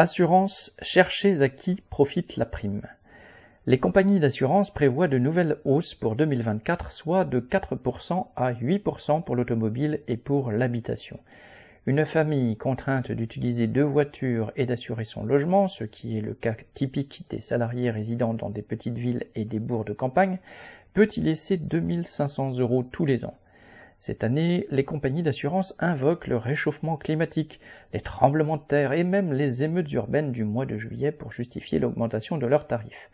Assurance, cherchez à qui profite la prime. Les compagnies d'assurance prévoient de nouvelles hausses pour 2024, soit de 4% à 8% pour l'automobile et pour l'habitation. Une famille contrainte d'utiliser deux voitures et d'assurer son logement, ce qui est le cas typique des salariés résidant dans des petites villes et des bourgs de campagne, peut y laisser 2500 euros tous les ans. Cette année, les compagnies d'assurance invoquent le réchauffement climatique, les tremblements de terre et même les émeutes urbaines du mois de juillet pour justifier l'augmentation de leurs tarifs.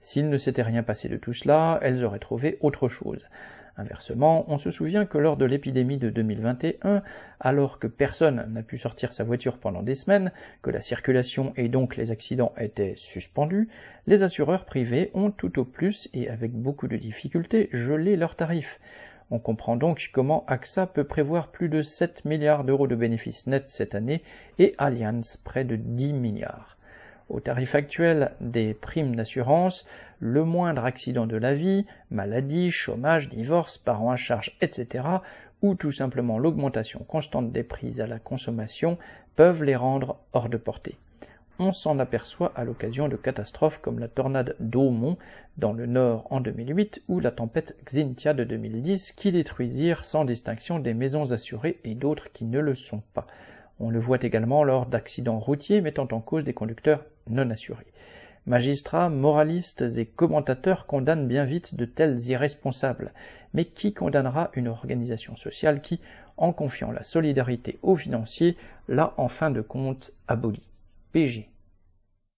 S'il ne s'était rien passé de tout cela, elles auraient trouvé autre chose. Inversement, on se souvient que lors de l'épidémie de 2021, alors que personne n'a pu sortir sa voiture pendant des semaines, que la circulation et donc les accidents étaient suspendus, les assureurs privés ont tout au plus et avec beaucoup de difficultés gelé leurs tarifs. On comprend donc comment AXA peut prévoir plus de 7 milliards d'euros de bénéfices nets cette année et Allianz près de 10 milliards. Au tarif actuel des primes d'assurance, le moindre accident de la vie, maladie, chômage, divorce, parents à charge, etc., ou tout simplement l'augmentation constante des prix à la consommation peuvent les rendre hors de portée on s'en aperçoit à l'occasion de catastrophes comme la tornade d'Aumont dans le nord en 2008 ou la tempête Xintia de 2010 qui détruisirent sans distinction des maisons assurées et d'autres qui ne le sont pas. On le voit également lors d'accidents routiers mettant en cause des conducteurs non assurés. Magistrats, moralistes et commentateurs condamnent bien vite de tels irresponsables, mais qui condamnera une organisation sociale qui, en confiant la solidarité aux financiers, l'a en fin de compte abolie? Beijo.